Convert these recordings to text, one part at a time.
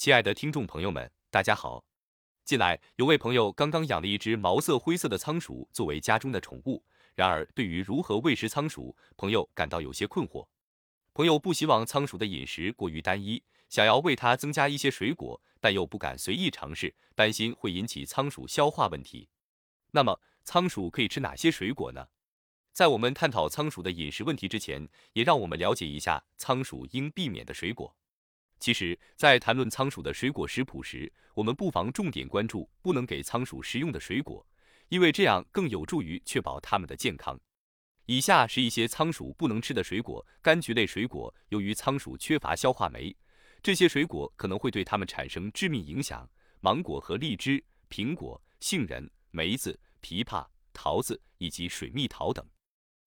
亲爱的听众朋友们，大家好。近来有位朋友刚刚养了一只毛色灰色的仓鼠作为家中的宠物，然而对于如何喂食仓鼠，朋友感到有些困惑。朋友不希望仓鼠的饮食过于单一，想要为它增加一些水果，但又不敢随意尝试，担心会引起仓鼠消化问题。那么，仓鼠可以吃哪些水果呢？在我们探讨仓鼠的饮食问题之前，也让我们了解一下仓鼠应避免的水果。其实，在谈论仓鼠的水果食谱时，我们不妨重点关注不能给仓鼠食用的水果，因为这样更有助于确保它们的健康。以下是一些仓鼠不能吃的水果：柑橘类水果，由于仓鼠缺乏消化酶，这些水果可能会对它们产生致命影响。芒果和荔枝、苹果、杏仁、梅子、枇杷、桃子以及水蜜桃等。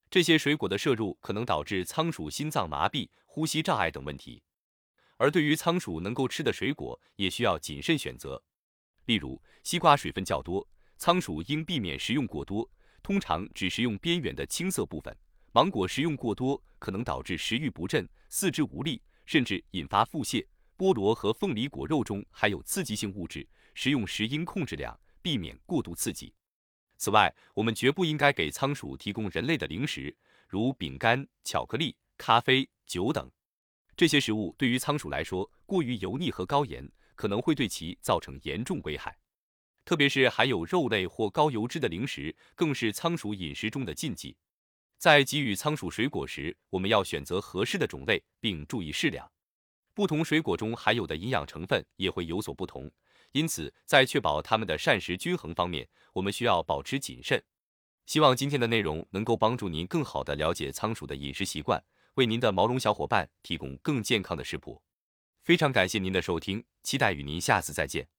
这些水果的摄入可能导致仓鼠心脏麻痹、呼吸障碍等问题。而对于仓鼠能够吃的水果，也需要谨慎选择。例如，西瓜水分较多，仓鼠应避免食用过多，通常只食用边缘的青色部分。芒果食用过多可能导致食欲不振、四肢无力，甚至引发腹泻。菠萝和凤梨果肉中含有刺激性物质，食用时应控制量，避免过度刺激。此外，我们绝不应该给仓鼠提供人类的零食，如饼干、巧克力、咖啡、酒等。这些食物对于仓鼠来说过于油腻和高盐，可能会对其造成严重危害。特别是含有肉类或高油脂的零食，更是仓鼠饮食中的禁忌。在给予仓鼠水果时，我们要选择合适的种类，并注意适量。不同水果中含有的营养成分也会有所不同。因此，在确保它们的膳食均衡方面，我们需要保持谨慎。希望今天的内容能够帮助您更好地了解仓鼠的饮食习惯，为您的毛绒小伙伴提供更健康的食谱。非常感谢您的收听，期待与您下次再见。